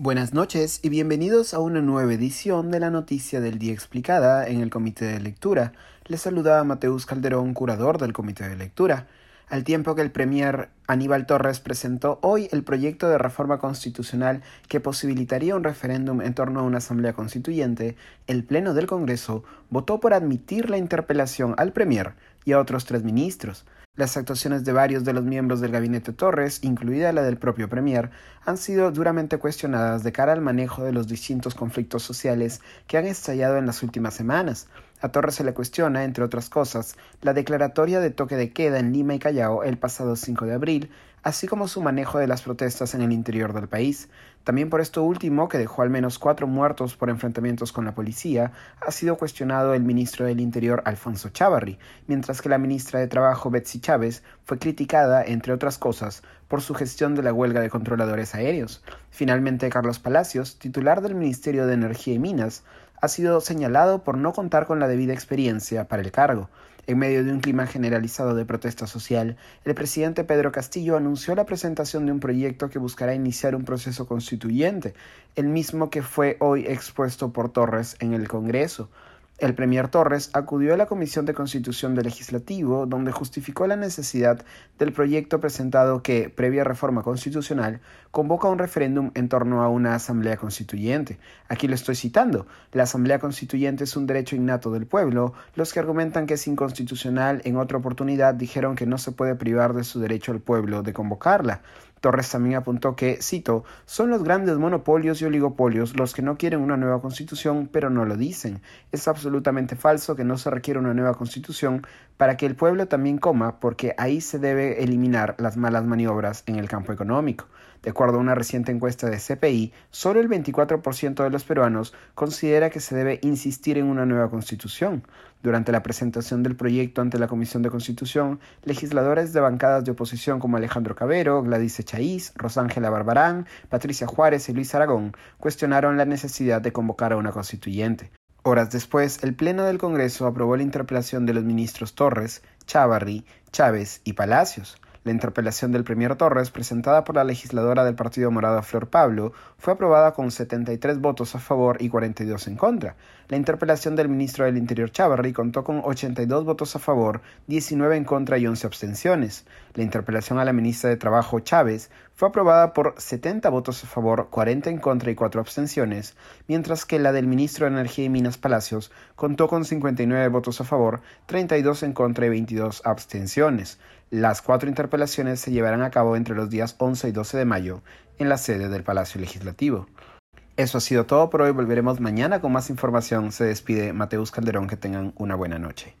Buenas noches y bienvenidos a una nueva edición de la Noticia del Día Explicada en el Comité de Lectura. Les saluda Mateus Calderón, curador del Comité de Lectura. Al tiempo que el Premier Aníbal Torres presentó hoy el proyecto de reforma constitucional que posibilitaría un referéndum en torno a una asamblea constituyente, el Pleno del Congreso votó por admitir la interpelación al Premier y a otros tres ministros. Las actuaciones de varios de los miembros del gabinete Torres, incluida la del propio Premier, han sido duramente cuestionadas de cara al manejo de los distintos conflictos sociales que han estallado en las últimas semanas. A Torres se le cuestiona, entre otras cosas, la declaratoria de toque de queda en Lima y Callao el pasado 5 de abril, así como su manejo de las protestas en el interior del país. También por esto último, que dejó al menos cuatro muertos por enfrentamientos con la policía, ha sido cuestionado el ministro del Interior Alfonso Chávarri, mientras que la ministra de Trabajo Betsy Chávez fue criticada, entre otras cosas, por su gestión de la huelga de controladores aéreos. Finalmente, Carlos Palacios, titular del Ministerio de Energía y Minas, ha sido señalado por no contar con la debida experiencia para el cargo. En medio de un clima generalizado de protesta social, el presidente Pedro Castillo anunció la presentación de un proyecto que buscará iniciar un proceso constituyente, el mismo que fue hoy expuesto por Torres en el Congreso. El premier Torres acudió a la Comisión de Constitución del Legislativo, donde justificó la necesidad del proyecto presentado que, previa reforma constitucional, convoca un referéndum en torno a una asamblea constituyente. Aquí lo estoy citando. La asamblea constituyente es un derecho innato del pueblo. Los que argumentan que es inconstitucional en otra oportunidad dijeron que no se puede privar de su derecho al pueblo de convocarla. Torres también apuntó que, cito, son los grandes monopolios y oligopolios los que no quieren una nueva constitución, pero no lo dicen. Es absolutamente falso que no se requiere una nueva constitución para que el pueblo también coma, porque ahí se debe eliminar las malas maniobras en el campo económico. De acuerdo a una reciente encuesta de CPI, solo el 24% de los peruanos considera que se debe insistir en una nueva constitución. Durante la presentación del proyecto ante la Comisión de Constitución, legisladores de bancadas de oposición como Alejandro Cabero, Gladys Echaíz, Rosángela Barbarán, Patricia Juárez y Luis Aragón cuestionaron la necesidad de convocar a una constituyente. Horas después, el Pleno del Congreso aprobó la interpelación de los ministros Torres, Chávarri, Chávez y Palacios. La interpelación del Premier Torres, presentada por la legisladora del Partido Morado Flor Pablo, fue aprobada con 73 votos a favor y 42 en contra. La interpelación del ministro del Interior Chavarri contó con 82 votos a favor, 19 en contra y 11 abstenciones. La interpelación a la ministra de Trabajo Chávez fue aprobada por 70 votos a favor, 40 en contra y 4 abstenciones, mientras que la del ministro de Energía y Minas Palacios contó con 59 votos a favor, 32 en contra y 22 abstenciones. Las cuatro interpelaciones se llevarán a cabo entre los días 11 y 12 de mayo en la sede del Palacio Legislativo. Eso ha sido todo por hoy. Volveremos mañana con más información. Se despide Mateus Calderón. Que tengan una buena noche.